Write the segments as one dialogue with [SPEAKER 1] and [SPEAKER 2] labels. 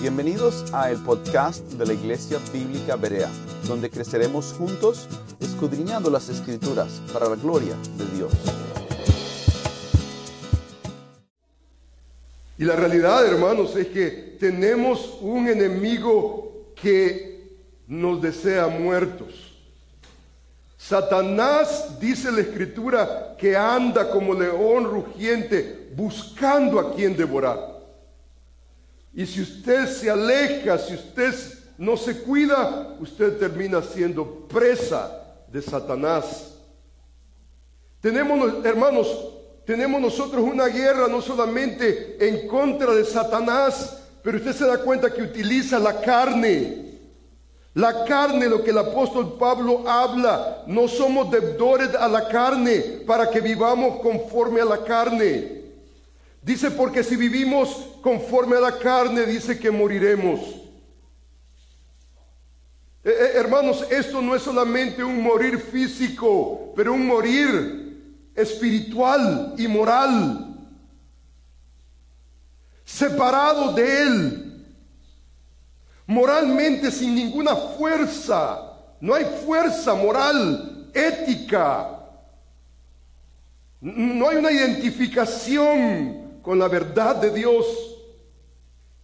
[SPEAKER 1] Bienvenidos a el podcast de la Iglesia Bíblica Berea, donde creceremos juntos escudriñando las Escrituras para la gloria de Dios.
[SPEAKER 2] Y la realidad, hermanos, es que tenemos un enemigo que nos desea muertos. Satanás, dice la escritura, que anda como león rugiente buscando a quien devorar. Y si usted se aleja, si usted no se cuida, usted termina siendo presa de Satanás. Tenemos, hermanos, tenemos nosotros una guerra no solamente en contra de Satanás, pero usted se da cuenta que utiliza la carne. La carne, lo que el apóstol Pablo habla, no somos deudores a la carne para que vivamos conforme a la carne. Dice, porque si vivimos conforme a la carne, dice que moriremos. Eh, eh, hermanos, esto no es solamente un morir físico, pero un morir espiritual y moral. Separado de Él, moralmente sin ninguna fuerza. No hay fuerza moral, ética. No hay una identificación con la verdad de Dios.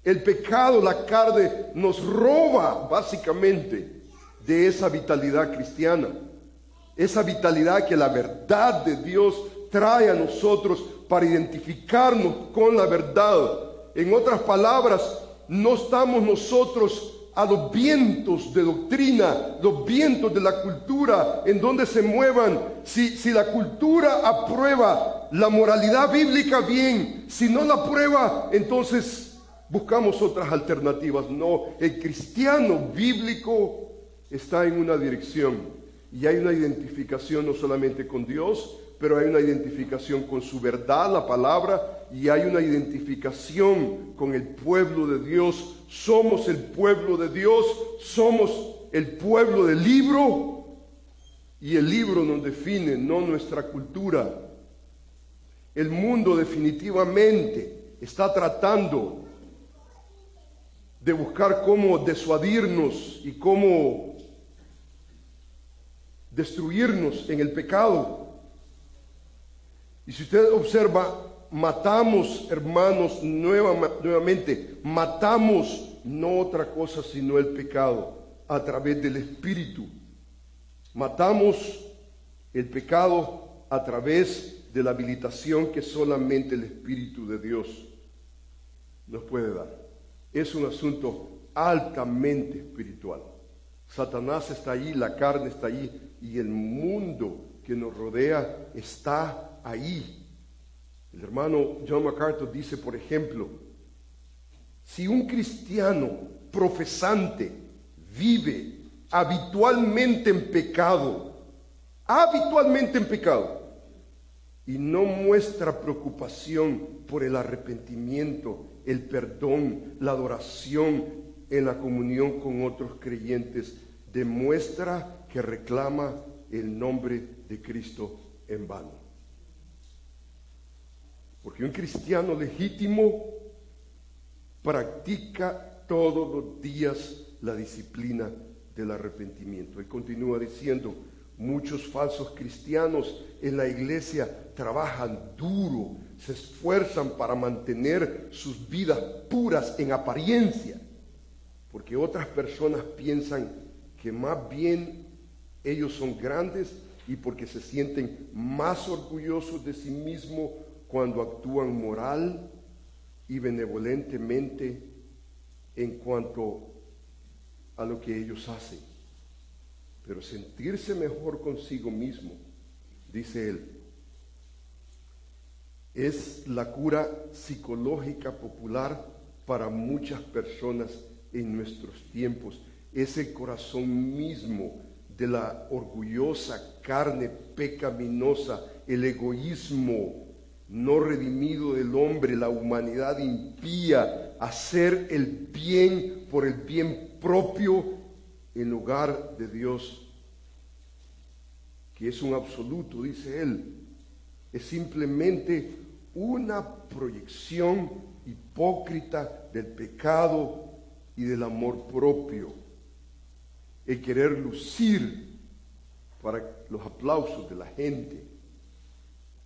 [SPEAKER 2] El pecado, la carne, nos roba básicamente de esa vitalidad cristiana. Esa vitalidad que la verdad de Dios trae a nosotros para identificarnos con la verdad. En otras palabras, no estamos nosotros a los vientos de doctrina, los vientos de la cultura, en donde se muevan. Si, si la cultura aprueba la moralidad bíblica, bien. Si no la aprueba, entonces buscamos otras alternativas. No, el cristiano bíblico está en una dirección y hay una identificación no solamente con Dios, pero hay una identificación con su verdad, la palabra, y hay una identificación con el pueblo de Dios. Somos el pueblo de Dios, somos el pueblo del libro, y el libro nos define, no nuestra cultura. El mundo definitivamente está tratando de buscar cómo desuadirnos y cómo destruirnos en el pecado. Y si usted observa, matamos, hermanos, nuevamente, matamos no otra cosa sino el pecado a través del Espíritu. Matamos el pecado a través de la habilitación que solamente el Espíritu de Dios nos puede dar. Es un asunto altamente espiritual. Satanás está ahí, la carne está ahí y el mundo que nos rodea está ahí. El hermano John MacArthur dice, por ejemplo, si un cristiano profesante vive habitualmente en pecado, habitualmente en pecado, y no muestra preocupación por el arrepentimiento, el perdón, la adoración en la comunión con otros creyentes, demuestra que reclama el nombre de Cristo en vano. Porque un cristiano legítimo practica todos los días la disciplina del arrepentimiento. Y continúa diciendo, muchos falsos cristianos en la iglesia trabajan duro, se esfuerzan para mantener sus vidas puras en apariencia, porque otras personas piensan que más bien ellos son grandes y porque se sienten más orgullosos de sí mismos cuando actúan moral y benevolentemente en cuanto a lo que ellos hacen. Pero sentirse mejor consigo mismo, dice él, es la cura psicológica popular para muchas personas en nuestros tiempos. Es el corazón mismo de la orgullosa carne pecaminosa, el egoísmo no redimido del hombre, la humanidad impía, hacer el bien por el bien propio en lugar de Dios, que es un absoluto, dice él. Es simplemente una proyección hipócrita del pecado y del amor propio. El querer lucir para los aplausos de la gente.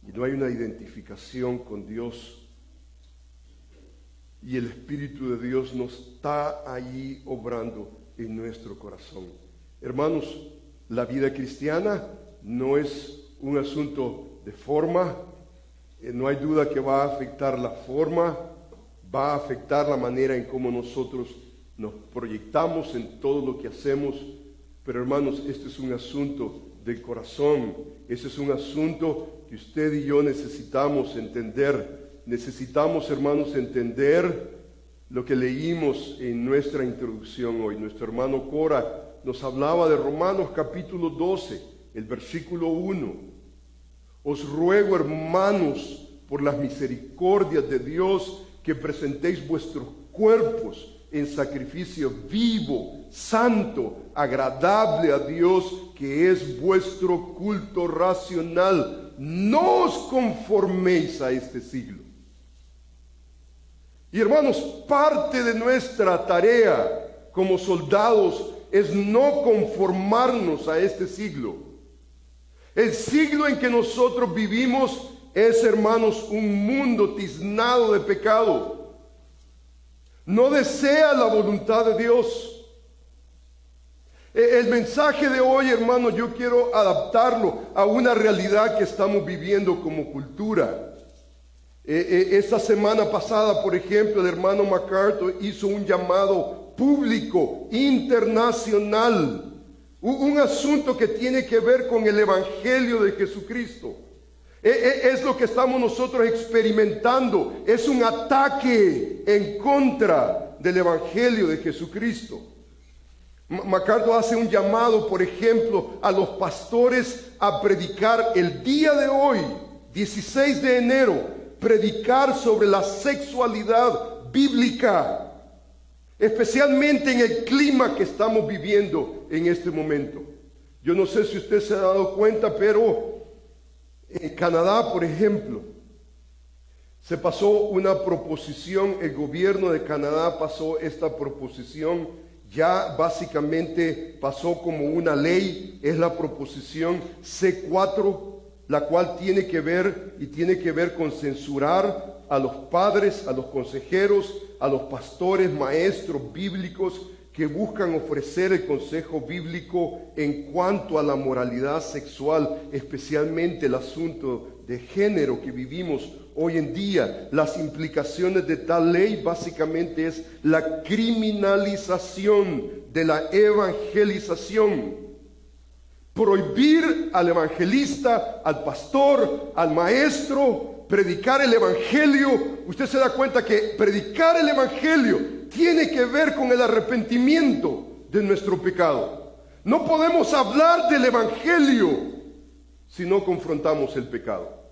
[SPEAKER 2] Y no hay una identificación con Dios. Y el Espíritu de Dios no está ahí obrando en nuestro corazón. Hermanos, la vida cristiana no es un asunto de forma, eh, no hay duda que va a afectar la forma, va a afectar la manera en cómo nosotros nos proyectamos en todo lo que hacemos, pero hermanos, este es un asunto del corazón, este es un asunto que usted y yo necesitamos entender. Necesitamos, hermanos, entender lo que leímos en nuestra introducción hoy. Nuestro hermano Cora nos hablaba de Romanos capítulo 12, el versículo 1. Os ruego, hermanos, por las misericordias de Dios, que presentéis vuestros cuerpos en sacrificio vivo, santo, agradable a Dios, que es vuestro culto racional. No os conforméis a este siglo. Y hermanos, parte de nuestra tarea como soldados es no conformarnos a este siglo. El siglo en que nosotros vivimos es, hermanos, un mundo tiznado de pecado. No desea la voluntad de Dios. E, el mensaje de hoy, hermanos, yo quiero adaptarlo a una realidad que estamos viviendo como cultura. E, e, esta semana pasada, por ejemplo, el hermano MacArthur hizo un llamado público, internacional, un asunto que tiene que ver con el Evangelio de Jesucristo. E, e, es lo que estamos nosotros experimentando, es un ataque en contra del Evangelio de Jesucristo. Macardo hace un llamado, por ejemplo, a los pastores a predicar el día de hoy, 16 de enero, predicar sobre la sexualidad bíblica especialmente en el clima que estamos viviendo en este momento. Yo no sé si usted se ha dado cuenta, pero en Canadá, por ejemplo, se pasó una proposición, el gobierno de Canadá pasó esta proposición, ya básicamente pasó como una ley, es la proposición C4, la cual tiene que ver y tiene que ver con censurar a los padres, a los consejeros, a los pastores, maestros bíblicos que buscan ofrecer el consejo bíblico en cuanto a la moralidad sexual, especialmente el asunto de género que vivimos hoy en día. Las implicaciones de tal ley básicamente es la criminalización de la evangelización. Prohibir al evangelista, al pastor, al maestro, predicar el Evangelio, usted se da cuenta que predicar el Evangelio tiene que ver con el arrepentimiento de nuestro pecado. No podemos hablar del Evangelio si no confrontamos el pecado.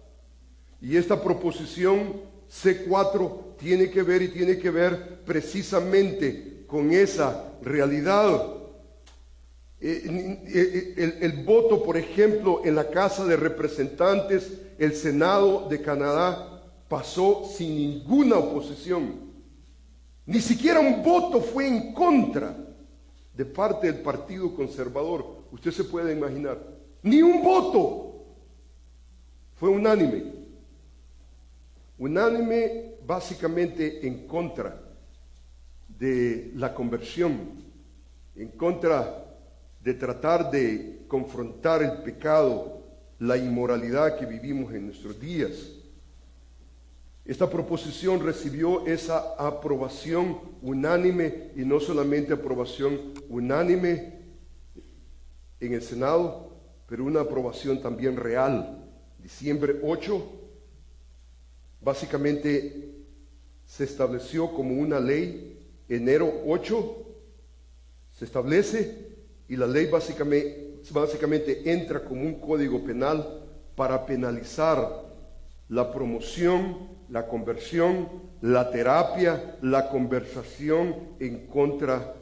[SPEAKER 2] Y esta proposición C4 tiene que ver y tiene que ver precisamente con esa realidad. Eh, eh, el, el voto, por ejemplo, en la Casa de Representantes el Senado de Canadá pasó sin ninguna oposición. Ni siquiera un voto fue en contra de parte del Partido Conservador. Usted se puede imaginar. Ni un voto. Fue unánime. Unánime básicamente en contra de la conversión, en contra de tratar de confrontar el pecado la inmoralidad que vivimos en nuestros días. Esta proposición recibió esa aprobación unánime y no solamente aprobación unánime en el Senado, pero una aprobación también real. Diciembre 8, básicamente se estableció como una ley, enero 8, se establece y la ley básicamente entra como un código penal para penalizar la promoción, la conversión, la terapia, la conversación en contra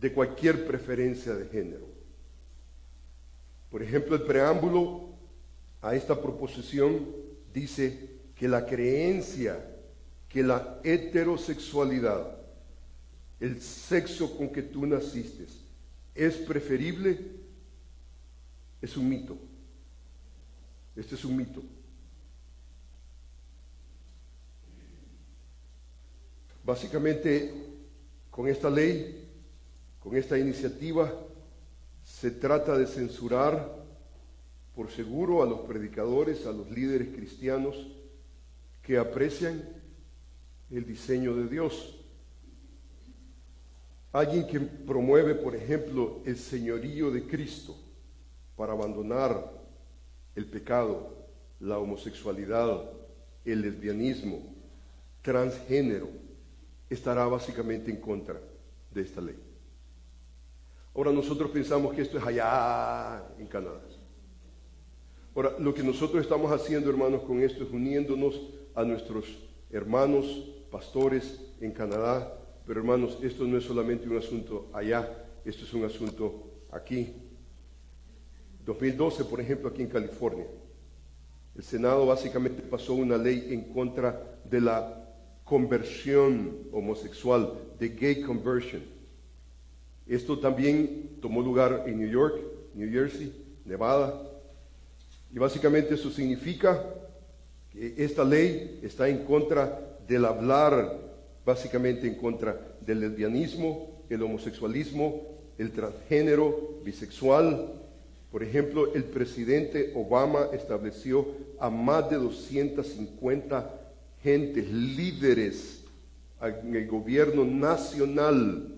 [SPEAKER 2] de cualquier preferencia de género. Por ejemplo, el preámbulo a esta proposición dice que la creencia que la heterosexualidad, el sexo con que tú naciste, es preferible, es un mito. Este es un mito. Básicamente, con esta ley, con esta iniciativa, se trata de censurar por seguro a los predicadores, a los líderes cristianos que aprecian el diseño de Dios. Alguien que promueve, por ejemplo, el señorío de Cristo para abandonar el pecado, la homosexualidad, el lesbianismo, transgénero, estará básicamente en contra de esta ley. Ahora nosotros pensamos que esto es allá en Canadá. Ahora, lo que nosotros estamos haciendo, hermanos, con esto es uniéndonos a nuestros hermanos pastores en Canadá, pero hermanos, esto no es solamente un asunto allá, esto es un asunto aquí. 2012, por ejemplo, aquí en California, el Senado básicamente pasó una ley en contra de la conversión homosexual, de gay conversion. Esto también tomó lugar en New York, New Jersey, Nevada. Y básicamente eso significa que esta ley está en contra del hablar, básicamente en contra del lesbianismo, el homosexualismo, el transgénero, bisexual. Por ejemplo, el presidente Obama estableció a más de 250 gentes, líderes en el gobierno nacional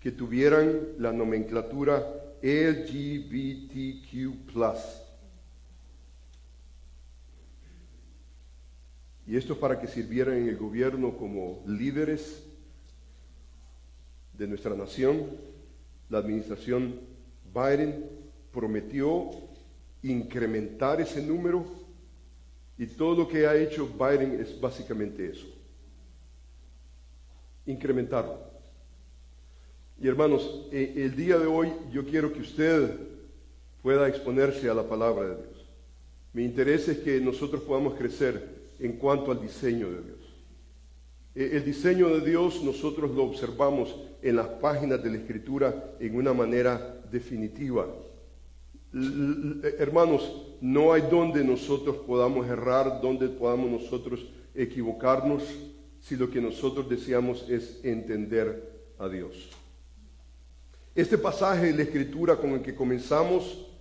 [SPEAKER 2] que tuvieran la nomenclatura LGBTQ. Y esto para que sirvieran en el gobierno como líderes de nuestra nación. La administración Biden prometió incrementar ese número y todo lo que ha hecho Biden es básicamente eso. Incrementarlo. Y hermanos, e, el día de hoy yo quiero que usted pueda exponerse a la palabra de Dios. Mi interés es que nosotros podamos crecer en cuanto al diseño de Dios. E, el diseño de Dios nosotros lo observamos en las páginas de la Escritura en una manera definitiva. Hermanos, no hay donde nosotros podamos errar, donde podamos nosotros equivocarnos, si lo que nosotros deseamos es entender a Dios. Este pasaje de la Escritura con el que comenzamos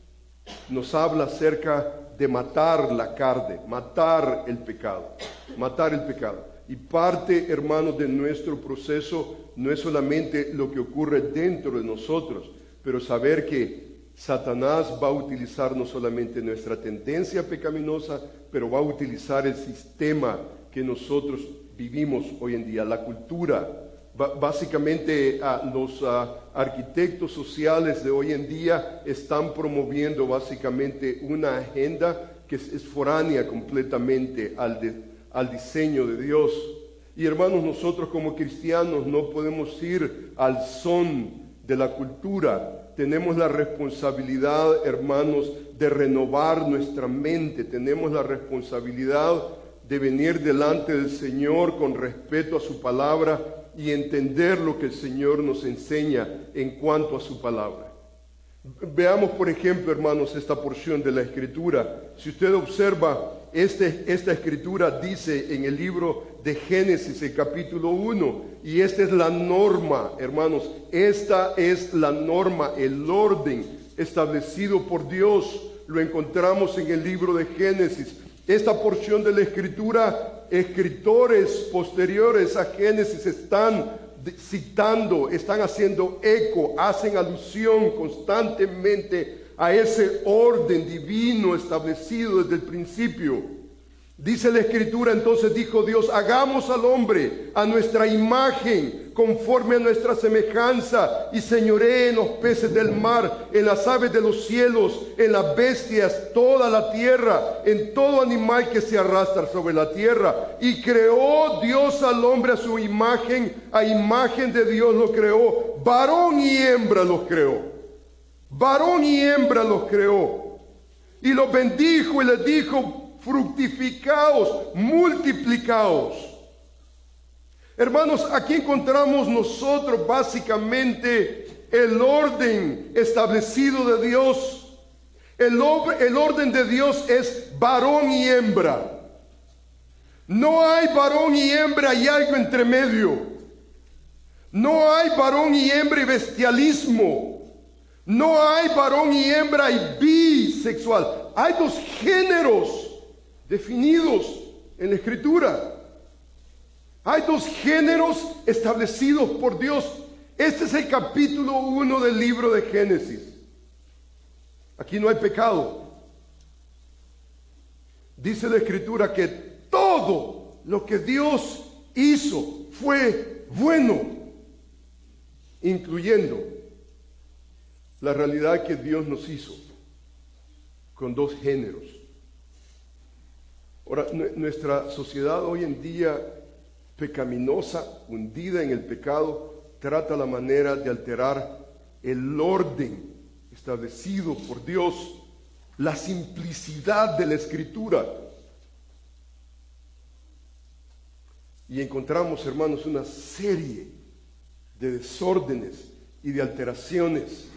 [SPEAKER 2] nos habla acerca de matar la carne, matar el pecado, matar el pecado. Y parte, hermanos, de nuestro proceso no es solamente lo que ocurre dentro de nosotros, pero saber que Satanás va a utilizar no solamente nuestra tendencia pecaminosa, pero va a utilizar el sistema que nosotros vivimos hoy en día, la cultura. Básicamente los arquitectos sociales de hoy en día están promoviendo básicamente una agenda que es, foránea completamente al, al diseño de Dios. Y hermanos, nosotros como cristianos no podemos ir al son de la cultura, tenemos la responsabilidad, hermanos, de renovar nuestra mente. Tenemos la responsabilidad de venir delante del Señor con respeto a su palabra y entender lo que el Señor nos enseña en cuanto a su palabra. Veamos, por ejemplo, hermanos, esta porción de la Escritura. Si usted observa, este, esta Escritura dice en el libro de Génesis, el capítulo 1, y esta es la norma, hermanos, esta es la norma, el orden establecido por Dios. Lo encontramos en el libro de Génesis. Esta porción de la escritura, escritores posteriores a Génesis están citando, están haciendo eco, hacen alusión constantemente a ese orden divino establecido desde el principio. Dice la escritura, entonces dijo Dios, hagamos al hombre a nuestra imagen, conforme a nuestra semejanza, y señoré en los peces del mar, en las aves de los cielos, en las bestias, toda la tierra, en todo animal que se arrastra sobre la tierra. Y creó Dios al hombre a su imagen, a imagen de Dios lo creó, varón y hembra los creó. Varón y hembra los creó. Y los bendijo y les dijo, fructificaos, multiplicaos. Hermanos, aquí encontramos nosotros básicamente el orden establecido de Dios. El, el orden de Dios es varón y hembra. No hay varón y hembra y algo entre medio. No hay varón y hembra y bestialismo. No hay varón y hembra y bisexual. Hay dos géneros definidos en la escritura. Hay dos géneros establecidos por Dios. Este es el capítulo 1 del libro de Génesis. Aquí no hay pecado. Dice la escritura que todo lo que Dios hizo fue bueno incluyendo la realidad que Dios nos hizo con dos géneros. Ahora, nuestra sociedad hoy en día pecaminosa, hundida en el pecado, trata la manera de alterar el orden establecido por Dios, la simplicidad de la escritura. Y encontramos, hermanos, una serie de desórdenes y de alteraciones,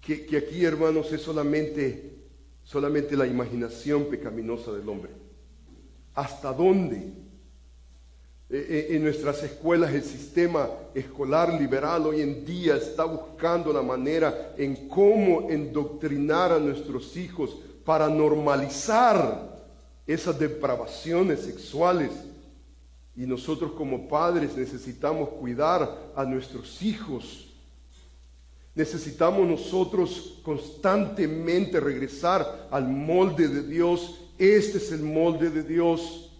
[SPEAKER 2] que, aquí, hermanos, es solamente, solamente la imaginación pecaminosa del hombre. ¿Hasta dónde? E, e, en nuestras escuelas el sistema escolar liberal hoy en día está buscando la manera en cómo endoctrinar a nuestros hijos para normalizar esas depravaciones sexuales y nosotros como padres necesitamos cuidar a nuestros hijos. Necesitamos nosotros constantemente regresar al molde de Dios. Este es el molde de Dios.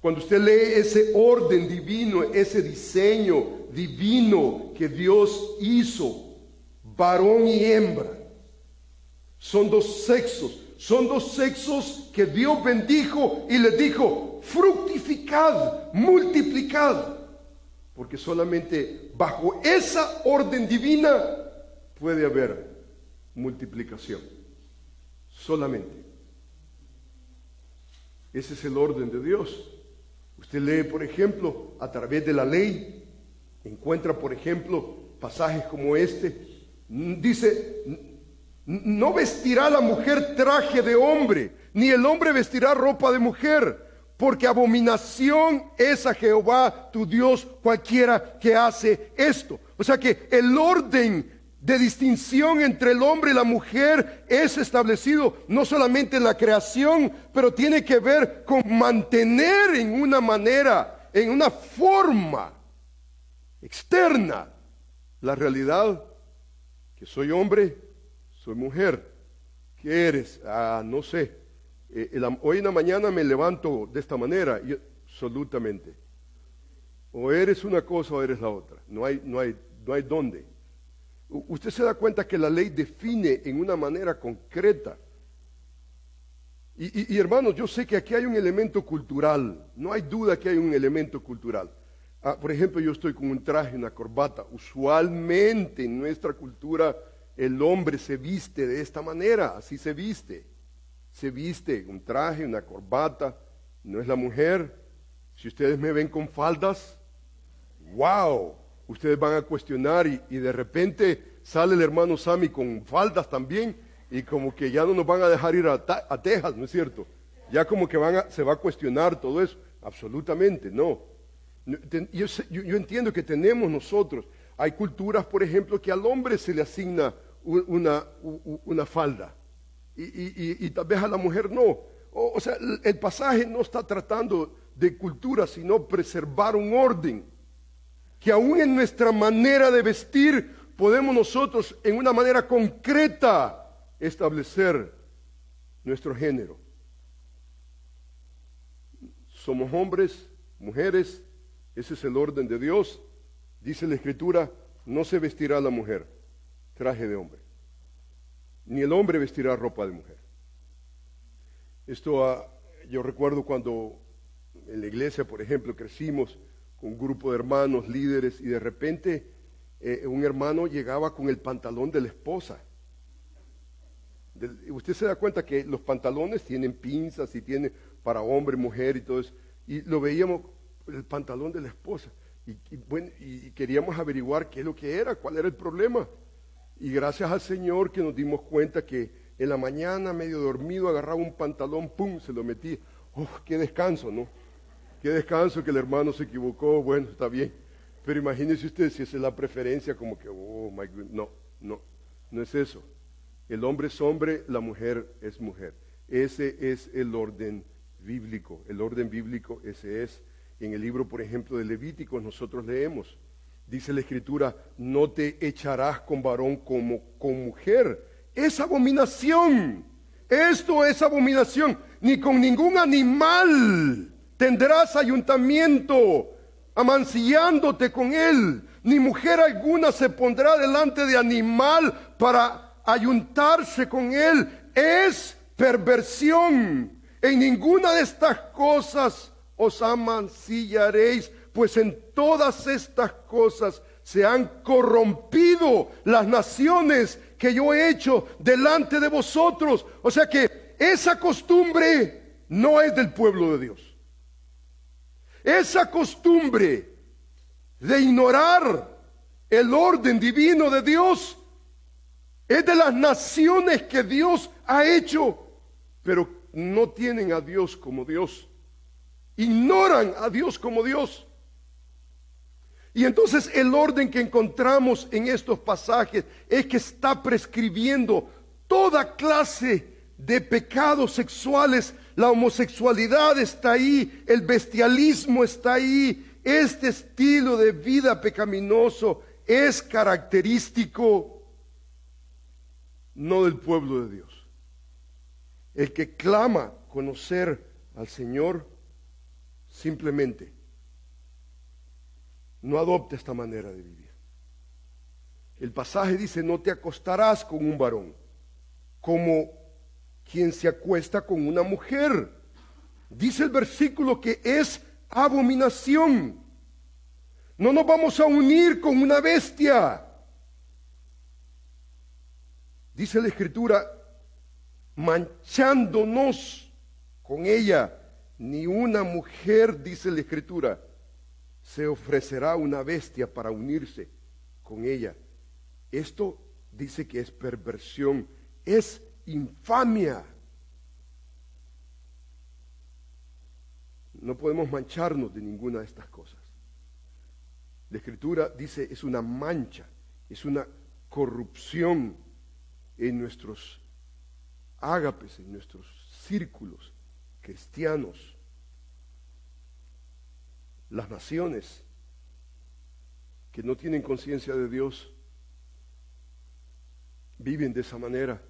[SPEAKER 2] Cuando usted lee ese orden divino, ese diseño divino que Dios hizo, varón y hembra, son dos sexos, son dos sexos que Dios bendijo y le dijo, fructificad, multiplicad, porque solamente bajo esa orden divina puede haber multiplicación. Solamente. Ese es el orden de Dios. Usted lee, por ejemplo, a través de la ley, encuentra, por ejemplo, pasajes como este. Dice, no vestirá la mujer traje de hombre, ni el hombre vestirá ropa de mujer porque abominación es a Jehová tu Dios cualquiera que hace esto. O sea que el orden de distinción entre el hombre y la mujer es establecido no solamente en la creación, pero tiene que ver con mantener en una manera, en una forma externa, la realidad que soy hombre, soy mujer. ¿Qué eres? Ah, no sé. Eh, hoy en la mañana me levanto de esta manera, absolutamente. O eres una cosa o eres la otra. No hay, no hay, no hay dónde. Usted se da cuenta que la ley define en una manera concreta. Y, y, hermanos, yo sé que aquí hay un elemento cultural. No hay duda que hay un elemento cultural. Ah, por ejemplo, yo estoy con un traje, una corbata. Usualmente en nuestra cultura el hombre se viste de esta manera, así se viste se viste un traje, una corbata, no es la mujer. Si ustedes me ven con faldas, wow, ustedes van a cuestionar y, de repente sale el hermano Sammy con faldas también y como que ya no nos van a dejar ir a, Texas, ¿no es cierto? Ya como que van se va a cuestionar todo eso. Absolutamente, no. Yo, yo, entiendo que tenemos nosotros, hay culturas, por ejemplo, que al hombre se le asigna una, una falda y, tal vez a la mujer no. O, sea, el pasaje no está tratando de cultura, sino preservar un orden. Que aún en nuestra manera de vestir podemos nosotros en una manera concreta establecer nuestro género. Somos hombres, mujeres, ese es el orden de Dios. Dice la escritura, no se vestirá la mujer, traje de hombre ni el hombre vestirá ropa de mujer. Esto ah, yo recuerdo cuando en la iglesia, por ejemplo, crecimos un grupo de hermanos, líderes, y de repente eh, un hermano llegaba con el pantalón de la esposa. usted se da cuenta que los pantalones tienen pinzas y tienen para hombre, mujer y todo eso. Y lo veíamos, el pantalón de la esposa. Y, queríamos averiguar qué es lo que era, cuál era el problema. Y gracias al Señor que nos dimos cuenta que en la mañana, medio dormido, agarraba un pantalón, pum, se lo metía. ¡Oh, qué descanso, ¿no? Qué descanso que el hermano se equivocó, bueno, está bien. Pero imagínense usted si esa es la preferencia, como que, oh, my God, no, no, no es eso. El hombre es hombre, la mujer es mujer. Ese es el orden bíblico. El orden bíblico ese es. En el libro, por ejemplo, de Levíticos nosotros leemos, dice la escritura, no te echarás con varón como con mujer. Es abominación. Esto es abominación. Ni con ningún animal tendrás ayuntamiento, amancillándote con él. Ni mujer alguna se pondrá delante de animal para ayuntarse con él. Es perversión. En ninguna de estas cosas os amancillaréis, pues en todas estas cosas se han corrompido las naciones que yo he hecho delante de vosotros. O sea que esa costumbre no es del pueblo de Dios. Esa costumbre de ignorar el orden divino de Dios es de las naciones que Dios ha hecho, pero no tienen a Dios como Dios. Ignoran a Dios como Dios. Y entonces el orden que encontramos en estos pasajes es que está prescribiendo toda clase de pecados sexuales. La homosexualidad está ahí, el bestialismo está ahí. Este estilo de vida pecaminoso es característico no del pueblo de Dios. El que clama conocer al Señor simplemente no adopta esta manera de vivir. El pasaje dice, no te acostarás con un varón, como quien se acuesta con una mujer. Dice el versículo que es abominación. No nos vamos a unir con una bestia. Dice la escritura, manchándonos con ella, ni una mujer, dice la escritura, se ofrecerá una bestia para unirse con ella. Esto dice que es perversión, es infamia. No podemos mancharnos de ninguna de estas cosas. La escritura dice es una mancha, es una corrupción en nuestros ágapes, en nuestros círculos cristianos. Las naciones que no tienen conciencia de Dios viven de esa manera.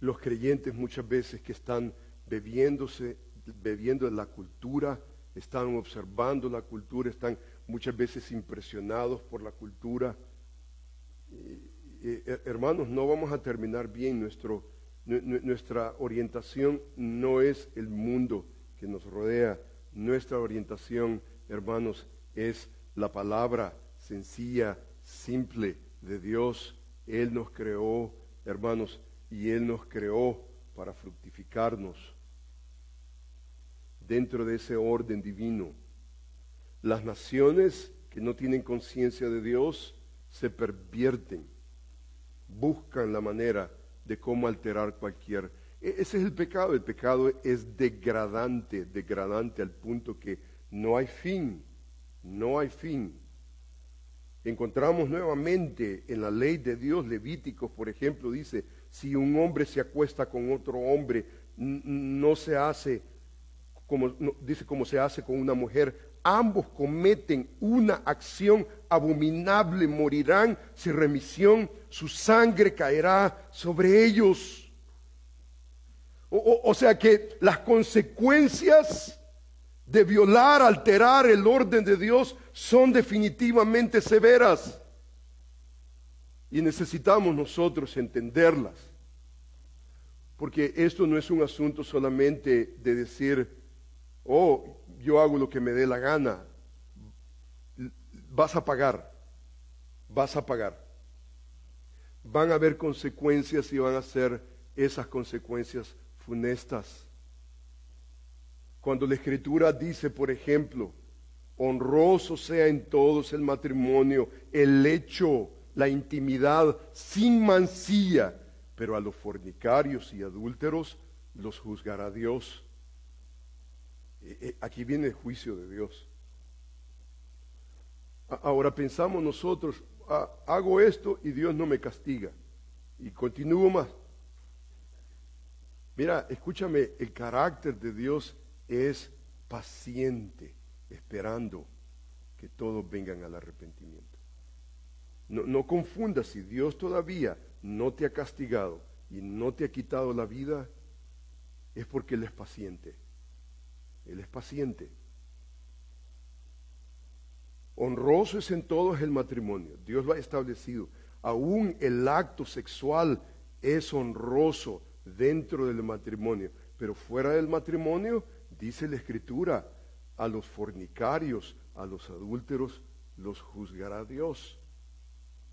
[SPEAKER 2] Los creyentes muchas veces que están bebiéndose, bebiendo en la cultura, están observando la cultura, están muchas veces impresionados por la cultura. Eh, hermanos, no vamos a terminar bien. Nuestro, nuestra orientación no es el mundo que nos rodea. Nuestra orientación, hermanos, es la palabra sencilla, simple de Dios. Él nos creó, hermanos, y Él nos creó para fructificarnos dentro de ese orden divino. Las naciones que no tienen conciencia de Dios se pervierten, buscan la manera de cómo alterar cualquier... E-, ese es el pecado, el pecado es degradante, degradante al punto que no hay fin, no hay fin. Encontramos nuevamente en la ley de Dios, Levíticos, por ejemplo, dice, si un hombre se acuesta con otro hombre, no se hace como dice como se hace con una mujer, ambos cometen una acción abominable, morirán sin remisión, su sangre caerá sobre ellos. O, o, o sea que las consecuencias de violar, alterar el orden de Dios son definitivamente severas. Y necesitamos nosotros entenderlas. Porque esto no es un asunto solamente de decir, oh, yo hago lo que me dé la gana. Vas a pagar, vas a pagar. Van a haber consecuencias y van a ser esas consecuencias funestas. Cuando la escritura dice, por ejemplo, honroso sea en todos el matrimonio, el hecho, la intimidad, sin mancilla, pero a los fornicarios y adúlteros los juzgará Dios. Eh, eh, aquí viene el juicio de Dios. Ahora pensamos nosotros, ah, hago esto y Dios no me castiga. Y continúo más. Mira, escúchame, el carácter de Dios es paciente, esperando que todos vengan al arrepentimiento. No, confundas, si Dios todavía no te ha castigado y no te ha quitado la vida, es porque Él es paciente. Él es paciente. Honroso es en todos el matrimonio. Dios lo ha establecido. Aún el acto sexual es honroso dentro del matrimonio. Pero fuera del matrimonio, dice la Escritura, a los fornicarios, a los adúlteros, los juzgará Dios.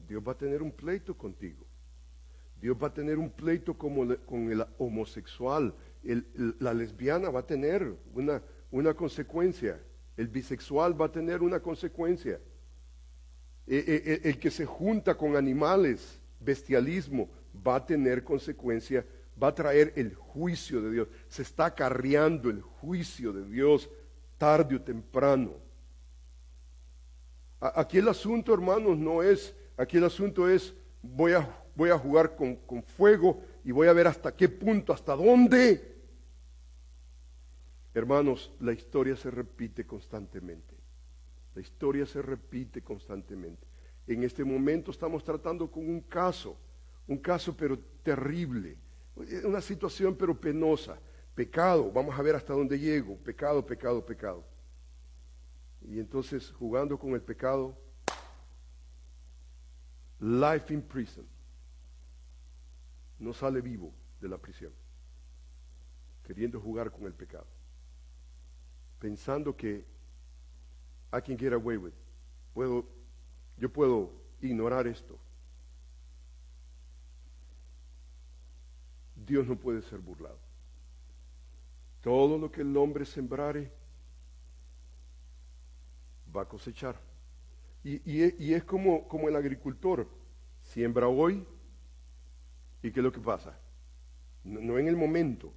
[SPEAKER 2] Dios va a tener un pleito contigo. Dios va a tener un pleito como con el homosexual. la lesbiana va a tener una, una consecuencia. El bisexual va a tener una consecuencia. E, e, e, el que se junta con animales, bestialismo, va a tener consecuencia, va a traer el juicio de Dios. Se está acarreando el juicio de Dios tarde o temprano. Aquí el asunto, hermanos, no es, aquí el asunto es, voy a voy a jugar con, fuego y voy a ver hasta qué punto, hasta dónde. Hermanos, la historia se repite constantemente. La historia se repite constantemente. En este momento estamos tratando con un caso, un caso pero terrible, una situación pero penosa. Pecado, vamos a ver hasta dónde llego. Pecado, pecado, pecado. Y entonces jugando con el pecado, life in prison no sale vivo de la prisión, queriendo jugar con el pecado, pensando que I can get away with, puedo, yo puedo ignorar esto. Dios no puede ser burlado. Todo lo que el hombre sembrare va a cosechar. Y, y es como, como el agricultor, siembra hoy ¿Y qué es lo que pasa? No, en el momento.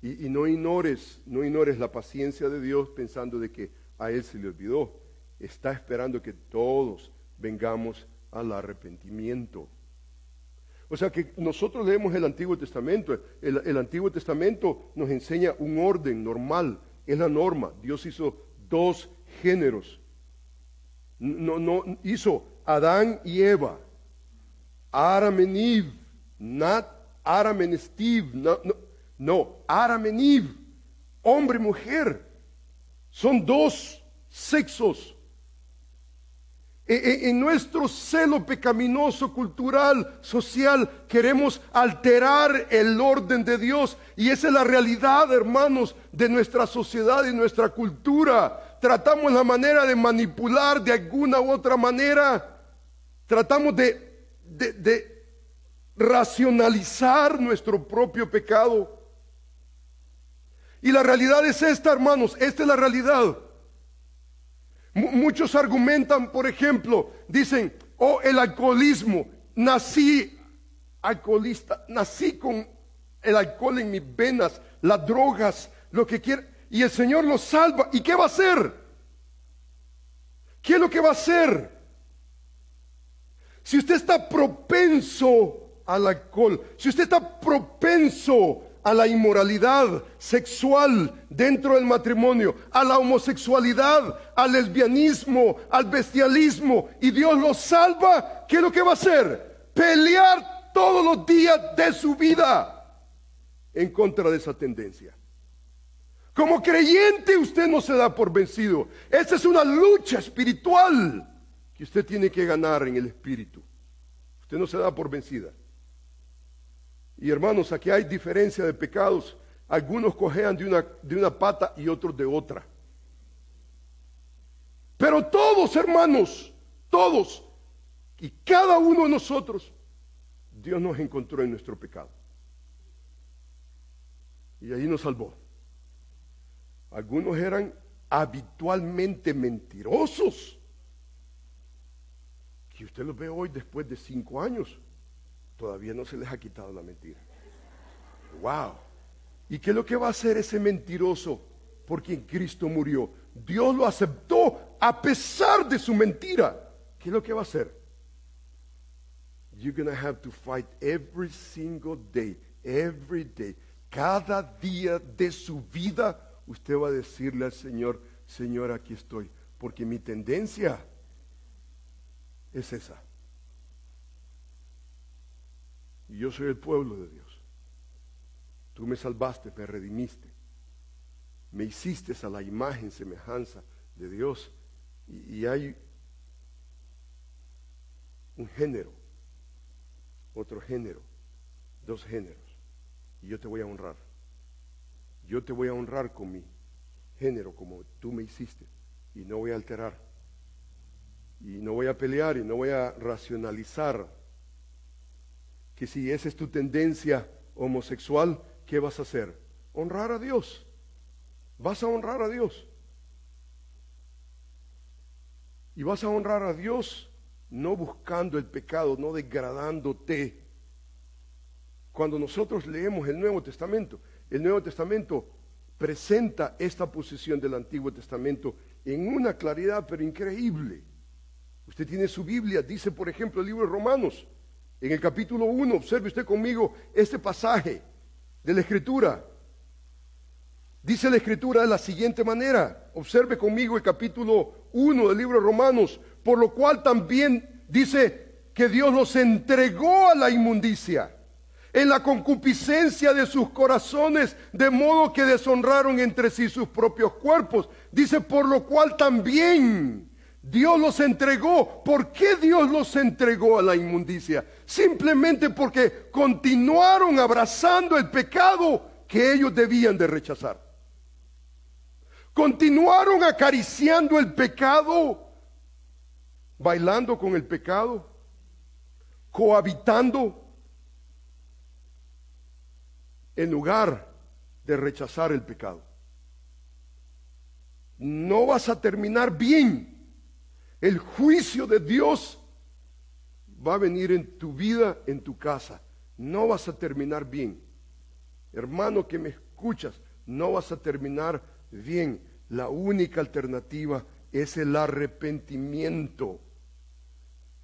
[SPEAKER 2] Y, no ignores, no ignores la paciencia de Dios pensando de que a Él se le olvidó. Está esperando que todos vengamos al arrepentimiento. O sea que nosotros leemos el Antiguo Testamento. El, el, Antiguo Testamento nos enseña un orden normal. Es la norma. Dios hizo dos géneros. No, no hizo Adán y Eva. Eve, not Steve, no, no, no, Eve, hombre y mujer, son dos sexos. E, e, en nuestro celo pecaminoso, cultural, social, queremos alterar el orden de Dios. Y esa es la realidad, hermanos, de nuestra sociedad y nuestra cultura. Tratamos la manera de manipular de alguna u otra manera. Tratamos de racionalizar nuestro propio pecado. Y la realidad es esta, hermanos, esta es la realidad. muchos argumentan, por ejemplo, dicen, oh, el alcoholismo, nací alcoholista, nací con el alcohol en mis venas, las drogas, lo que quiera, y el Señor lo salva. ¿Y qué va a hacer? ¿Qué es lo que va a hacer? Si usted está propenso al alcohol, si usted está propenso a la inmoralidad sexual dentro del matrimonio, a la homosexualidad, al lesbianismo, al bestialismo, y Dios lo salva, ¿qué es lo que va a hacer? Pelear todos los días de su vida en contra de esa tendencia. Como creyente usted no se da por vencido. Esa es una lucha espiritual que usted tiene que ganar en el espíritu. Usted no se da por vencida. Y hermanos, aquí hay diferencia de pecados. Algunos cojean de una, de una pata y otros de otra. Pero todos, hermanos, todos y cada uno de nosotros, Dios nos encontró en nuestro pecado. Y ahí nos salvó. Algunos eran habitualmente mentirosos. Que usted los ve hoy después de cinco años. Todavía no se les ha quitado la mentira. Wow. ¿Y qué es lo que va a hacer ese mentiroso por quien Cristo murió? Dios lo aceptó a pesar de su mentira. ¿Qué es lo que va a hacer? You're going to have to fight every single day, every day. Cada día de su vida usted va a decirle al Señor, Señor, aquí estoy, porque mi tendencia es esa. Y yo soy el pueblo de Dios. Tú me salvaste, me redimiste. Me hiciste a la imagen, semejanza de Dios. Y, y hay un género, otro género, dos géneros. Y yo te voy a honrar. Yo te voy a honrar con mi género como tú me hiciste. Y no voy a alterar. Y no voy a pelear y no voy a racionalizar que si esa es tu tendencia homosexual, ¿qué vas a hacer? Honrar a Dios. Vas a honrar a Dios. Y vas a honrar a Dios no buscando el pecado, no degradándote. Cuando nosotros leemos el Nuevo Testamento, el Nuevo Testamento presenta esta posición del Antiguo Testamento en una claridad pero increíble. Usted tiene su Biblia, dice por ejemplo el libro de Romanos, en el capítulo 1, observe usted conmigo este pasaje de la Escritura. Dice la Escritura de la siguiente manera, observe conmigo el capítulo 1 del libro de Romanos, por lo cual también dice que Dios los entregó a la inmundicia en la concupiscencia de sus corazones, de modo que deshonraron entre sí sus propios cuerpos. Dice, por lo cual también Dios los entregó. ¿Por qué Dios los entregó a la inmundicia? Simplemente porque continuaron abrazando el pecado que ellos debían de rechazar. Continuaron acariciando el pecado, bailando con el pecado, cohabitando en lugar de rechazar el pecado. No vas a terminar bien. El juicio de Dios va a venir en tu vida, en tu casa. No vas a terminar bien. Hermano que me escuchas, no vas a terminar bien. La única alternativa es el arrepentimiento.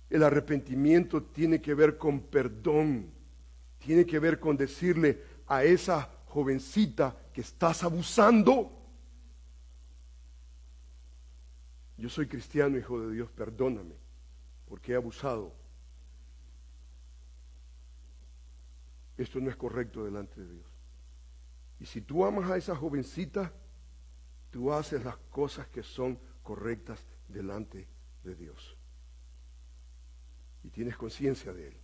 [SPEAKER 2] El arrepentimiento tiene que ver con perdón. Tiene que ver con decirle, a esa jovencita que estás abusando. Yo soy cristiano, hijo de Dios, perdóname, porque he abusado. Esto no es correcto delante de Dios. Y si tú amas a esa jovencita, tú haces las cosas que son correctas delante de Dios. Y tienes conciencia de Él.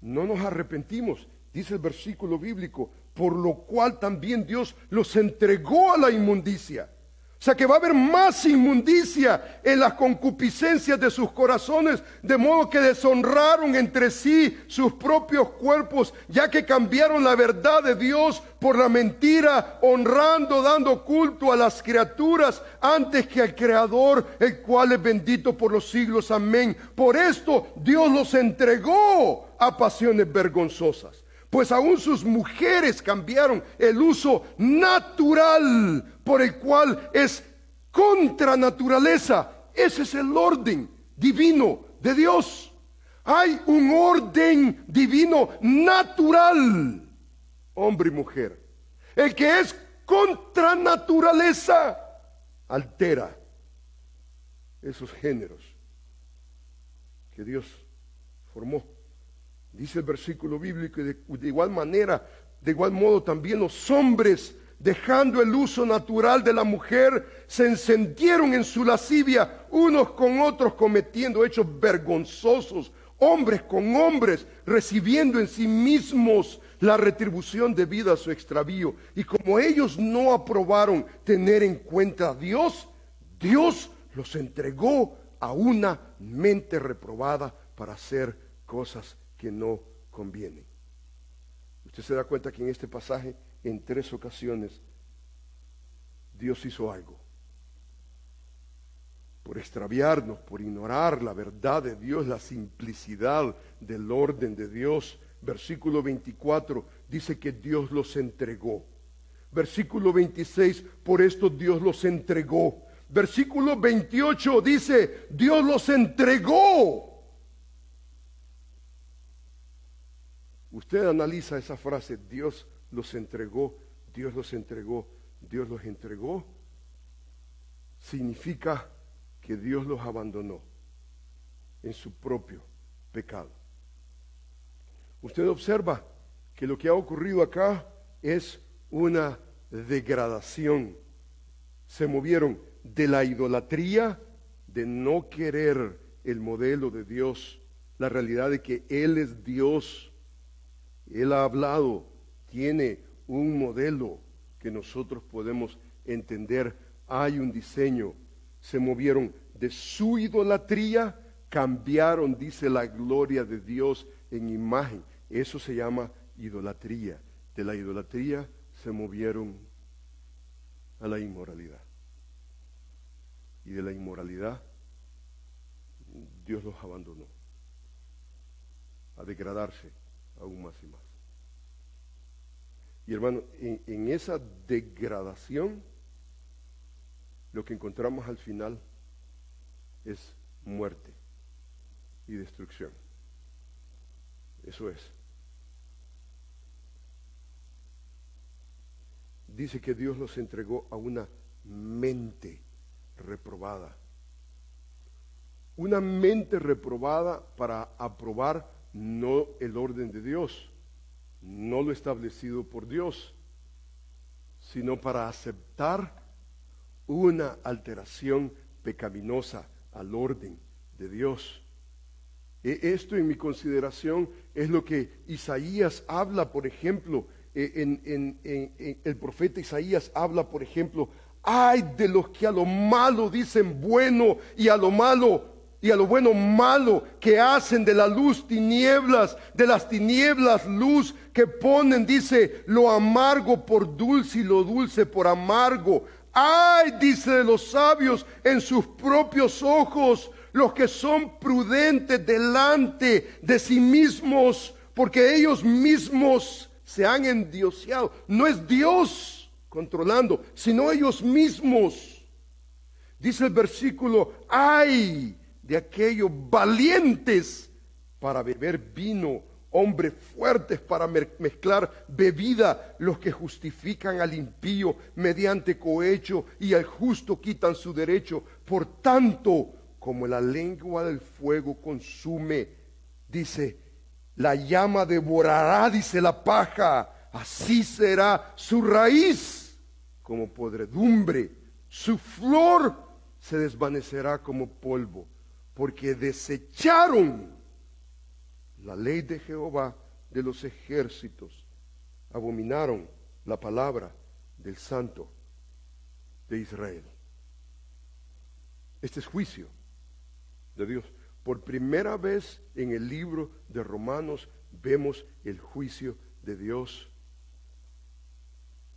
[SPEAKER 2] No nos arrepentimos dice el versículo bíblico, por lo cual también Dios los entregó a la inmundicia. O sea que va a haber más inmundicia en las concupiscencias de sus corazones, de modo que deshonraron entre sí sus propios cuerpos, ya que cambiaron la verdad de Dios por la mentira, honrando, dando culto a las criaturas antes que al Creador, el cual es bendito por los siglos. Amén. Por esto Dios los entregó a pasiones vergonzosas pues aún sus mujeres cambiaron el uso natural por el cual es contra naturaleza. Ese es el orden divino de Dios. Hay un orden divino natural, hombre y mujer. El que es contra naturaleza altera esos géneros que Dios formó. Dice el versículo bíblico, y de, igual manera, de igual modo también los hombres, dejando el uso natural de la mujer, se encendieron en su lascivia, unos con otros cometiendo hechos vergonzosos, hombres con hombres, recibiendo en sí mismos la retribución debida a su extravío. Y como ellos no aprobaron tener en cuenta a Dios, Dios los entregó a una mente reprobada para hacer cosas que no convienen. Usted se da cuenta que en este pasaje, en tres ocasiones, Dios hizo algo. Por extraviarnos, por ignorar la verdad de Dios, la simplicidad del orden de Dios. Versículo 24 dice que Dios los entregó. Versículo 26, por esto Dios los entregó. Versículo 28 dice, Dios los entregó. Usted analiza esa frase, Dios los entregó, Dios los entregó, Dios los entregó. Significa que Dios los abandonó en su propio pecado. Usted observa que lo que ha ocurrido acá es una degradación. Se movieron de la idolatría, de no querer el modelo de Dios, la realidad de que Él es Dios. Él ha hablado, tiene un modelo que nosotros podemos entender. Hay un diseño. Se movieron de su idolatría, cambiaron, dice la gloria de Dios en imagen. Eso se llama idolatría. De la idolatría se movieron a la inmoralidad. Y de la inmoralidad Dios los abandonó a degradarse aún más y más. Y hermano, en, esa degradación, lo que encontramos al final es muerte y destrucción. Eso es. dice que Dios los entregó a una mente reprobada. Una mente reprobada para aprobar no el orden de Dios, no lo establecido por Dios, sino para aceptar una alteración pecaminosa al orden de Dios. E, esto en mi consideración es lo que Isaías habla, por ejemplo, eh, en, el profeta Isaías habla, por ejemplo, ay de los que a lo malo dicen bueno y a lo malo y a lo bueno malo, que hacen de la luz tinieblas, de las tinieblas luz, que ponen, dice, lo amargo por dulce y lo dulce por amargo. Ay, dice de los sabios en sus propios ojos, los que son prudentes delante de sí mismos, porque ellos mismos se han endioseado. No es Dios controlando, sino ellos mismos. Dice el versículo, ay de aquellos valientes para beber vino, hombres fuertes para mezclar bebida, los que justifican al impío mediante cohecho y al justo quitan su derecho. Por tanto, como la lengua del fuego consume, dice, la llama devorará, dice la paja, así será su raíz como podredumbre, su flor se desvanecerá como polvo, porque desecharon la ley de Jehová de los ejércitos, abominaron la palabra del santo de Israel. Este es juicio de Dios. Por primera vez en el libro de Romanos vemos el juicio de Dios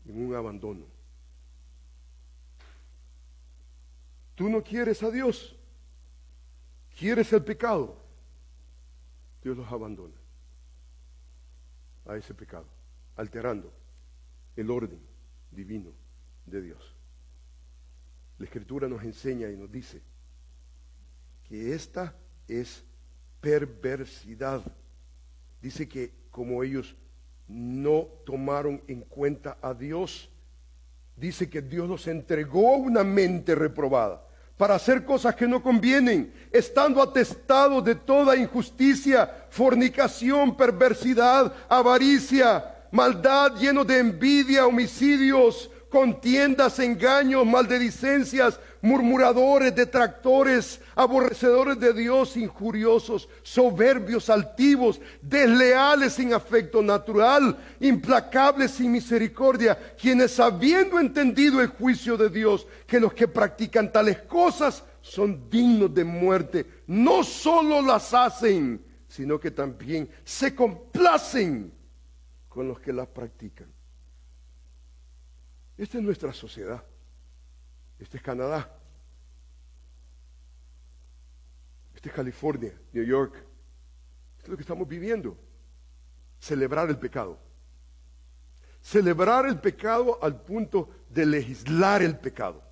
[SPEAKER 2] en un abandono. Tú no quieres a Dios, quieres el pecado. Dios los abandona a ese pecado, alterando el orden divino de Dios. La escritura nos enseña y nos dice que esta es perversidad. Dice que como ellos no tomaron en cuenta a Dios, dice que Dios los entregó una mente reprobada para hacer cosas que no convienen, estando atestados de toda injusticia, fornicación, perversidad, avaricia, maldad, lleno de envidia, homicidios, contiendas, engaños, maledicencias, murmuradores, detractores, aborrecedores de Dios, injuriosos, soberbios, altivos, desleales sin afecto natural, implacables sin misericordia, quienes habiendo entendido el juicio de Dios, que los que practican tales cosas son dignos de muerte, no solo las hacen, sino que también se complacen con los que la practican. Esta es nuestra sociedad. Este es Canadá. Este es California, New York. Esto es lo que estamos viviendo. Celebrar el pecado. Celebrar el pecado al punto de legislar el pecado.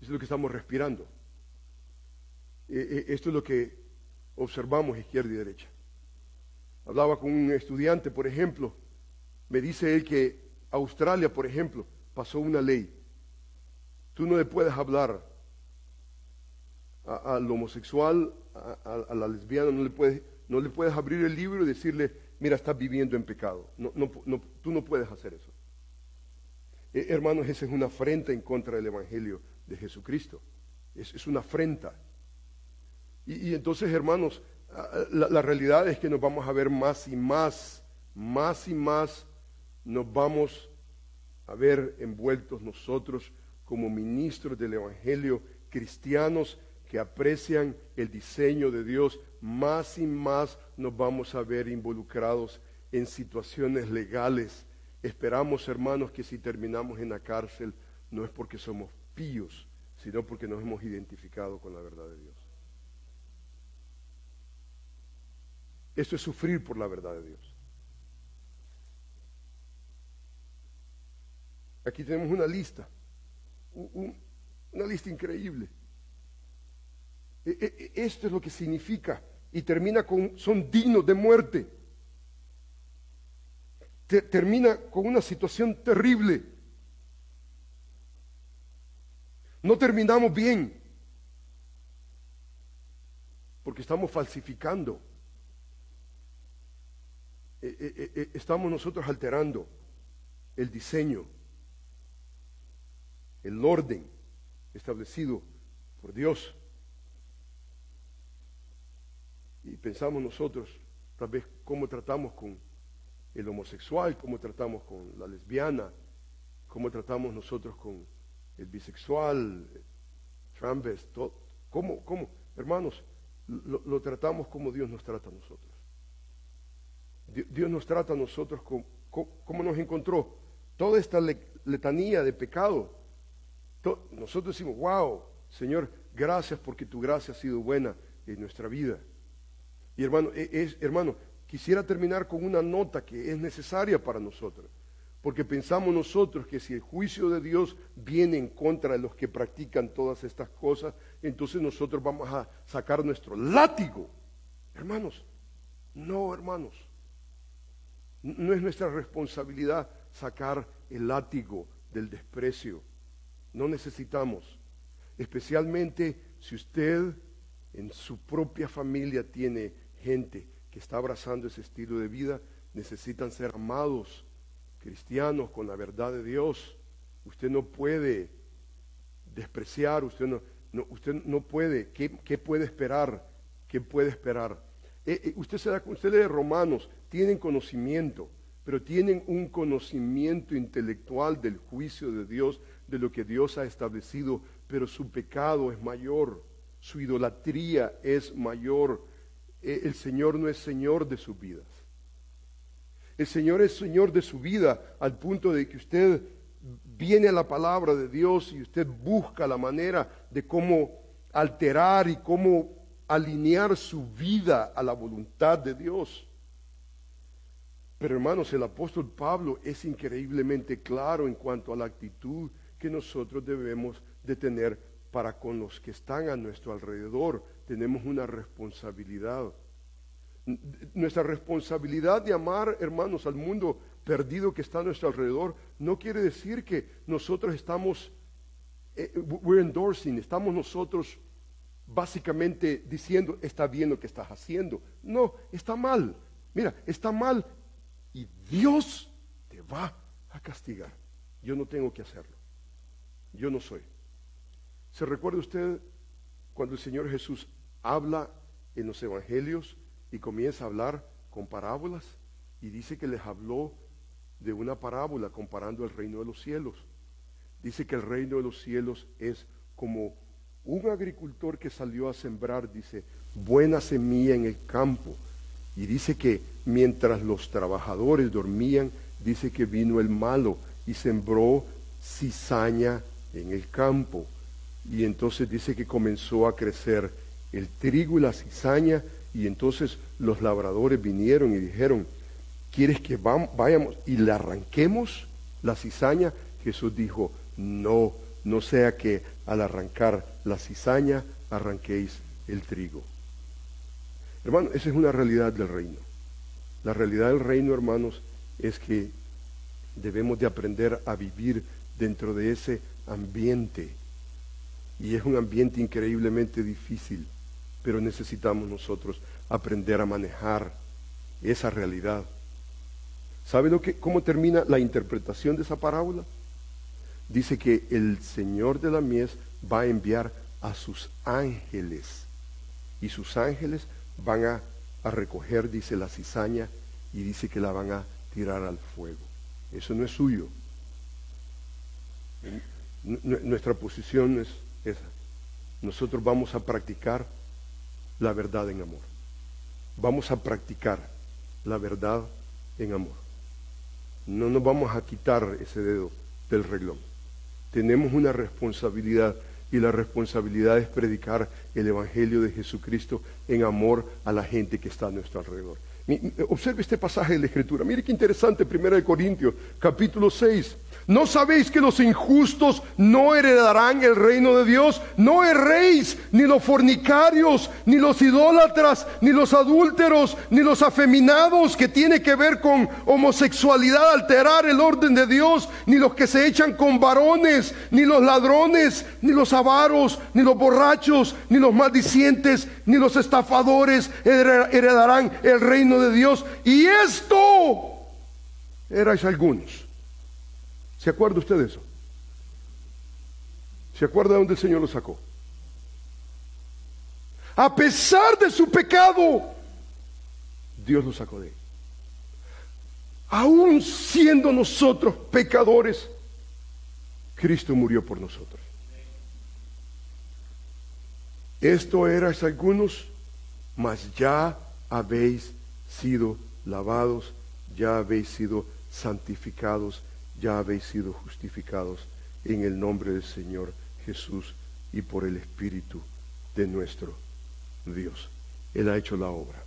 [SPEAKER 2] Eso es lo que estamos respirando. Eh, eh, esto es lo que observamos izquierda y derecha. Hablaba con un estudiante, por ejemplo, me dice él que Australia, por ejemplo, pasó una ley. Tú no le puedes hablar al homosexual, a, la lesbiana, no le, puedes, no le puedes abrir el libro y decirle, mira, estás viviendo en pecado. Tú no puedes hacer eso. Eh, hermanos, esa es una afrenta en contra del Evangelio de Jesucristo. Es, es una afrenta. Y, entonces, hermanos, la, la realidad es que nos vamos a ver más y más, más y más, nos vamos a ver envueltos nosotros como ministros del Evangelio, cristianos que aprecian el diseño de Dios, más y más nos vamos a ver involucrados en situaciones legales. Esperamos, hermanos, que si terminamos en la cárcel no es porque somos píos, sino porque nos hemos identificado con la verdad de Dios. Esto es sufrir por la verdad de Dios. Aquí tenemos una lista, una lista increíble. E, e, e, esto es lo que significa y termina con, son dignos de muerte. termina con una situación terrible. No terminamos bien porque estamos falsificando estamos nosotros alterando el diseño, el orden establecido por Dios. Y pensamos nosotros, tal vez, cómo tratamos con el homosexual, cómo tratamos con la lesbiana, cómo tratamos nosotros con el bisexual, transvest, ¿cómo, cómo? Hermanos, lo tratamos como Dios nos trata a nosotros. Dios nos trata a nosotros como, nos encontró. Toda esta letanía de pecado. Nosotros decimos, wow, Señor, gracias porque tu gracia ha sido buena en nuestra vida. Y hermano, e, es, hermano, quisiera terminar con una nota que es necesaria para nosotros. Porque pensamos nosotros que si el juicio de Dios viene en contra de los que practican todas estas cosas, entonces nosotros vamos a sacar nuestro látigo. Hermanos, no, hermanos. No es nuestra responsabilidad sacar el látigo del desprecio. No necesitamos. Especialmente si usted en su propia familia tiene gente que está abrazando ese estilo de vida, necesitan ser amados, cristianos, con la verdad de Dios. Usted no puede despreciar, usted no, usted no puede. ¿Qué, puede esperar? ¿Qué puede esperar? Eh, eh, usted, se da, usted lee Romanos, tienen conocimiento, pero tienen un conocimiento intelectual del juicio de Dios, de lo que Dios ha establecido, pero su pecado es mayor, su idolatría es mayor. Eh, el Señor no es Señor de sus vidas. El Señor es Señor de su vida al punto de que usted viene a la palabra de Dios y usted busca la manera de cómo alterar y cómo alinear su vida a la voluntad de Dios. Pero hermanos, el apóstol Pablo es increíblemente claro en cuanto a la actitud que nosotros debemos de tener para con los que están a nuestro alrededor. Tenemos una responsabilidad. Nuestra responsabilidad de amar, hermanos, al mundo perdido que está a nuestro alrededor, no quiere decir que nosotros estamos, eh, we're endorsing, estamos nosotros básicamente diciendo, está bien lo que estás haciendo. No, está mal. Mira, está mal y Dios te va a castigar. Yo no tengo que hacerlo. Yo no soy. ¿Se recuerda usted cuando el Señor Jesús habla en los evangelios y comienza a hablar con parábolas? Y dice que les habló de una parábola comparando el reino de los cielos. Dice que el reino de los cielos es como un agricultor que salió a sembrar, dice, buena semilla en el campo Y dice que mientras los trabajadores dormían, dice que vino el malo y sembró cizaña en el campo. Y entonces dice que comenzó a crecer el trigo y la cizaña. Y entonces los labradores vinieron y dijeron, ¿quieres que vayamos y le arranquemos la cizaña? Jesús dijo, no, no sea que al arrancar la cizaña arranquéis el trigo. Hermano, esa es una realidad del reino. La realidad del reino, hermanos, es que debemos de aprender a vivir dentro de ese ambiente. Y es un ambiente increíblemente difícil, pero necesitamos nosotros aprender a manejar esa realidad. ¿Sabe lo que, cómo termina la interpretación de esa parábola? Dice que el Señor de la mies va a enviar a sus ángeles y sus ángeles van a, a recoger, dice, la cizaña y dice que la van a tirar al fuego. Eso no es suyo. Nuestra posición es esa. Nosotros vamos a practicar la verdad en amor. Vamos a practicar la verdad en amor. No nos vamos a quitar ese dedo del reglón. Tenemos una responsabilidad y la responsabilidad es predicar el Evangelio de Jesucristo en amor a la gente que está a nuestro alrededor. Observe este pasaje de la Escritura. Mire qué interesante, 1 Corintios, capítulo 6. ¿No sabéis que los injustos no heredarán el reino de Dios? No erréis, ni los fornicarios, ni los idólatras, ni los adúlteros, ni los afeminados, que tiene que ver con homosexualidad, alterar el orden de Dios, ni los que se echan con varones, ni los ladrones, ni los avaros, ni los borrachos, ni los maldicientes, ni los estafadores heredarán el reino de Dios. Y esto erais algunos. ¿Se acuerda usted de eso? ¿Se acuerda de dónde el Señor lo sacó? A pesar de su pecado, Dios lo sacó de él. Aún siendo nosotros pecadores, Cristo murió por nosotros. Esto eras algunos, mas ya habéis sido lavados, ya habéis sido santificados ya habéis sido justificados en el nombre del Señor Jesús y por el Espíritu de nuestro Dios. Él ha hecho la obra,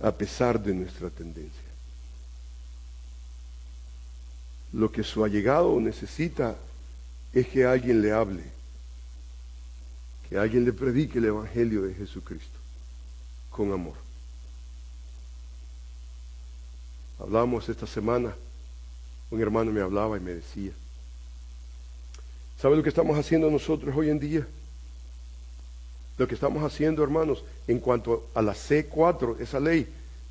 [SPEAKER 2] a pesar de nuestra tendencia. Lo que su allegado necesita es que alguien le hable, que alguien le predique el Evangelio de Jesucristo con amor. Hablamos esta semana un hermano me hablaba y me decía, ¿sabe lo que estamos haciendo nosotros hoy en día? Lo que estamos haciendo, hermanos, en cuanto a la C4, esa ley,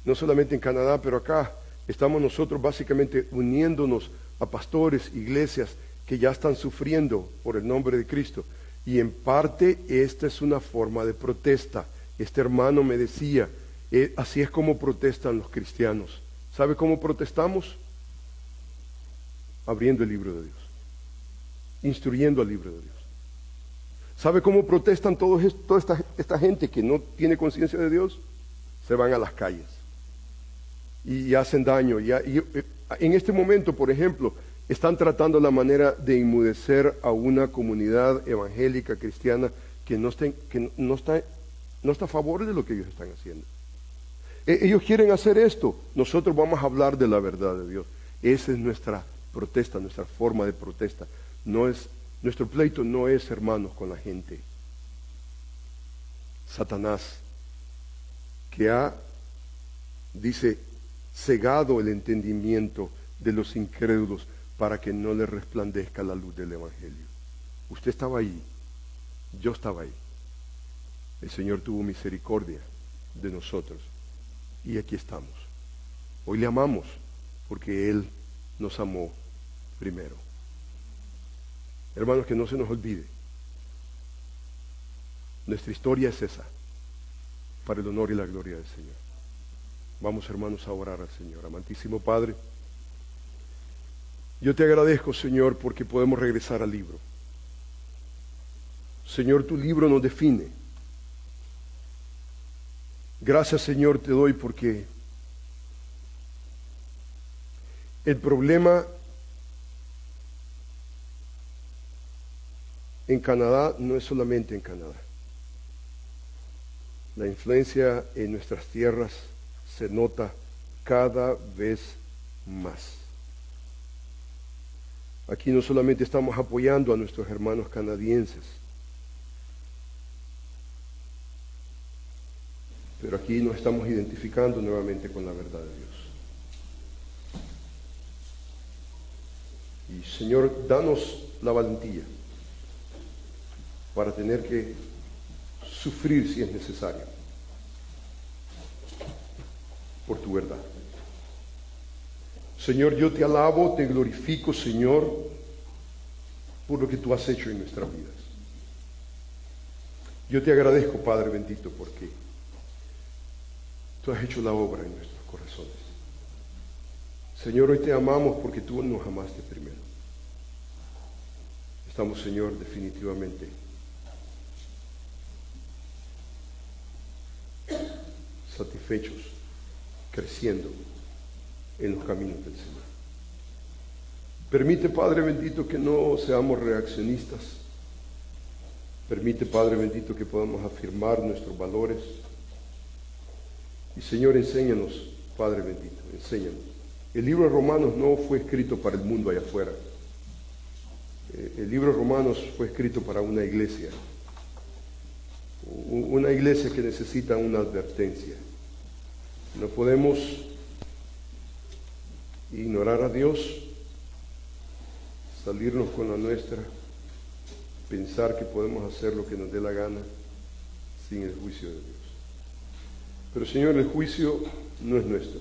[SPEAKER 2] no solamente en Canadá, pero acá, estamos nosotros básicamente uniéndonos a pastores, iglesias que ya están sufriendo por el nombre de Cristo. Y en parte esta es una forma de protesta. Este hermano me decía, eh, así es como protestan los cristianos. ¿Sabe cómo protestamos? abriendo el libro de Dios, instruyendo al libro de Dios. ¿Sabe cómo protestan todos, toda esta, gente que no tiene conciencia de Dios? Se van a las calles y, hacen daño. Y, en este momento, por ejemplo, están tratando la manera de inmudecer a una comunidad evangélica cristiana que no, está, que no, está, no está a favor de lo que ellos están haciendo. E, ellos quieren hacer esto. Nosotros vamos a hablar de la verdad de Dios. Esa es nuestra protesta, nuestra forma de protesta. No es, nuestro pleito no es, hermanos, con la gente. Satanás, que ha, dice, cegado el entendimiento de los incrédulos para que no le resplandezca la luz del Evangelio. Usted estaba ahí, yo estaba ahí. El Señor tuvo misericordia de nosotros y aquí estamos. Hoy le amamos porque Él nos amó primero. Hermanos, que no se nos olvide. Nuestra historia es esa, para el honor y la gloria del Señor. Vamos, hermanos, a orar al Señor. Amantísimo Padre, yo te agradezco, Señor, porque podemos regresar al libro. Señor, tu libro nos define. Gracias Señor te doy porque el problema en Canadá no es solamente en Canadá. La influencia en nuestras tierras se nota cada vez más. Aquí no solamente estamos apoyando a nuestros hermanos canadienses, pero aquí nos estamos identificando nuevamente con la verdad de Dios. Y Señor, danos la valentía para tener que sufrir si es necesario por tu verdad. Señor, yo te alabo, te glorifico, Señor, por lo que tú has hecho en nuestras vidas. Yo te agradezco, Padre bendito, porque tú has hecho la obra en nuestros corazones. Señor, hoy te amamos porque tú nos amaste primero. Estamos, Señor, definitivamente satisfechos, creciendo en los caminos del Señor. Permite, Padre bendito, que no seamos reaccionistas. Permite, Padre bendito, que podamos afirmar nuestros valores. Y Señor, enséñanos, Padre bendito, enséñanos. El libro de Romanos no fue escrito para el mundo allá afuera. Eh, el libro de Romanos fue escrito para una iglesia. Una iglesia que necesita una advertencia. No podemos ignorar a Dios, salirnos con la nuestra, pensar que podemos hacer lo que nos dé la gana sin el juicio de Dios. Pero Señor, el juicio no es nuestro.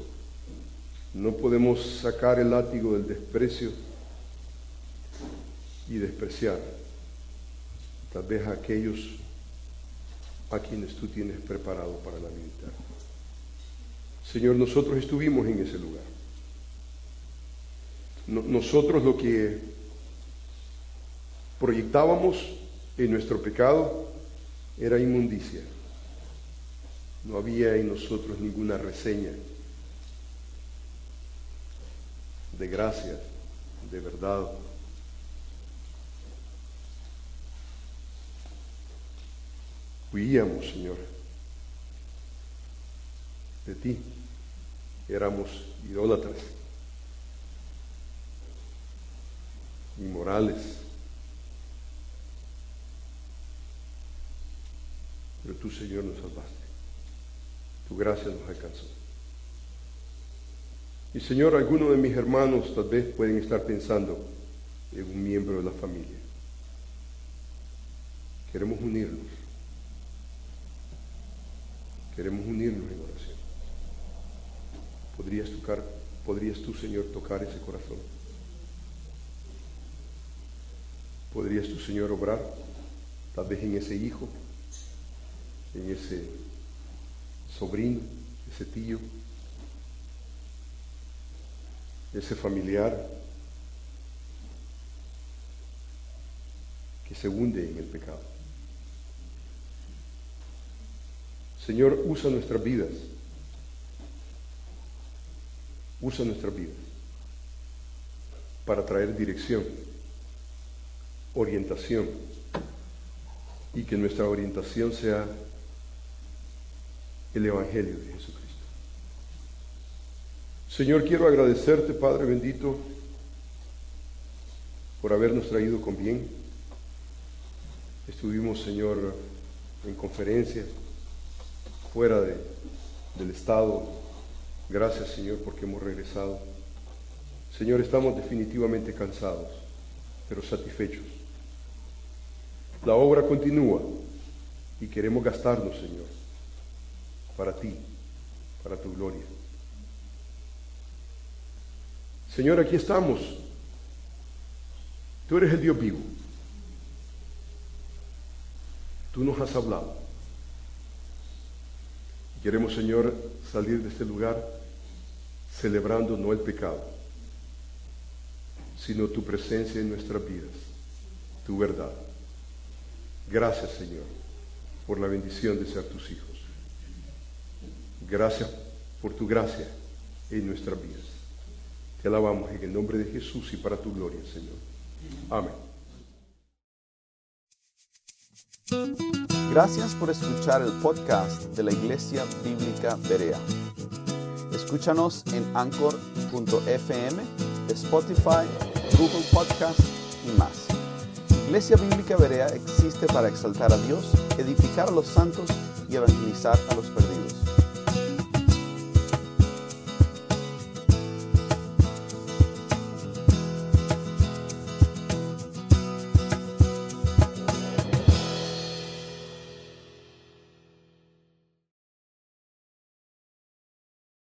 [SPEAKER 2] No podemos sacar el látigo del desprecio y despreciar tal vez a aquellos a quienes tú tienes preparado para la vida Señor, nosotros estuvimos en ese lugar. nosotros lo que proyectábamos en nuestro pecado era inmundicia. No había en nosotros ninguna reseña de gracia, de verdad. Huíamos, Señor, de ti. Éramos idólatras, inmorales. Pero tú, Señor, nos salvaste. Tu gracia nos alcanzó. Y Señor, algunos de mis hermanos tal vez pueden estar pensando en un miembro de la familia. Queremos unirnos. Queremos unirnos en oración. ¿Podrías tocar, podrías tú, Señor, tocar ese corazón? ¿Podrías tú, Señor, obrar tal vez en ese hijo, en ese sobrino, ese tío? ese familiar que se hunde en el pecado. Señor, usa nuestras vidas. Usa nuestras vidas para traer dirección, orientación y que nuestra orientación sea el Evangelio de Jesucristo. Señor, quiero agradecerte, Padre bendito, por habernos traído con bien. Estuvimos, Señor, en conferencias fuera del Estado. Gracias, Señor, porque hemos regresado. Señor, estamos definitivamente cansados, pero satisfechos. La obra continúa y queremos gastarnos, Señor, para ti, para tu gloria. Señor, aquí estamos. Tú eres el Dios vivo. Tú nos has hablado. Queremos, Señor, salir de este lugar celebrando no el pecado, sino tu presencia en nuestras vidas, tu verdad. Gracias, Señor, por la bendición de ser tus hijos. Gracias por tu gracia en nuestras vidas. Te alabamos en el nombre de Jesús y para tu gloria, Señor. Amén.
[SPEAKER 1] Gracias por escuchar el podcast de la Iglesia Bíblica Berea. Escúchanos en anchor.fm, Spotify, Google Podcast y más. Iglesia Bíblica Berea existe para exaltar a Dios, edificar a los santos y evangelizar a los perdidos.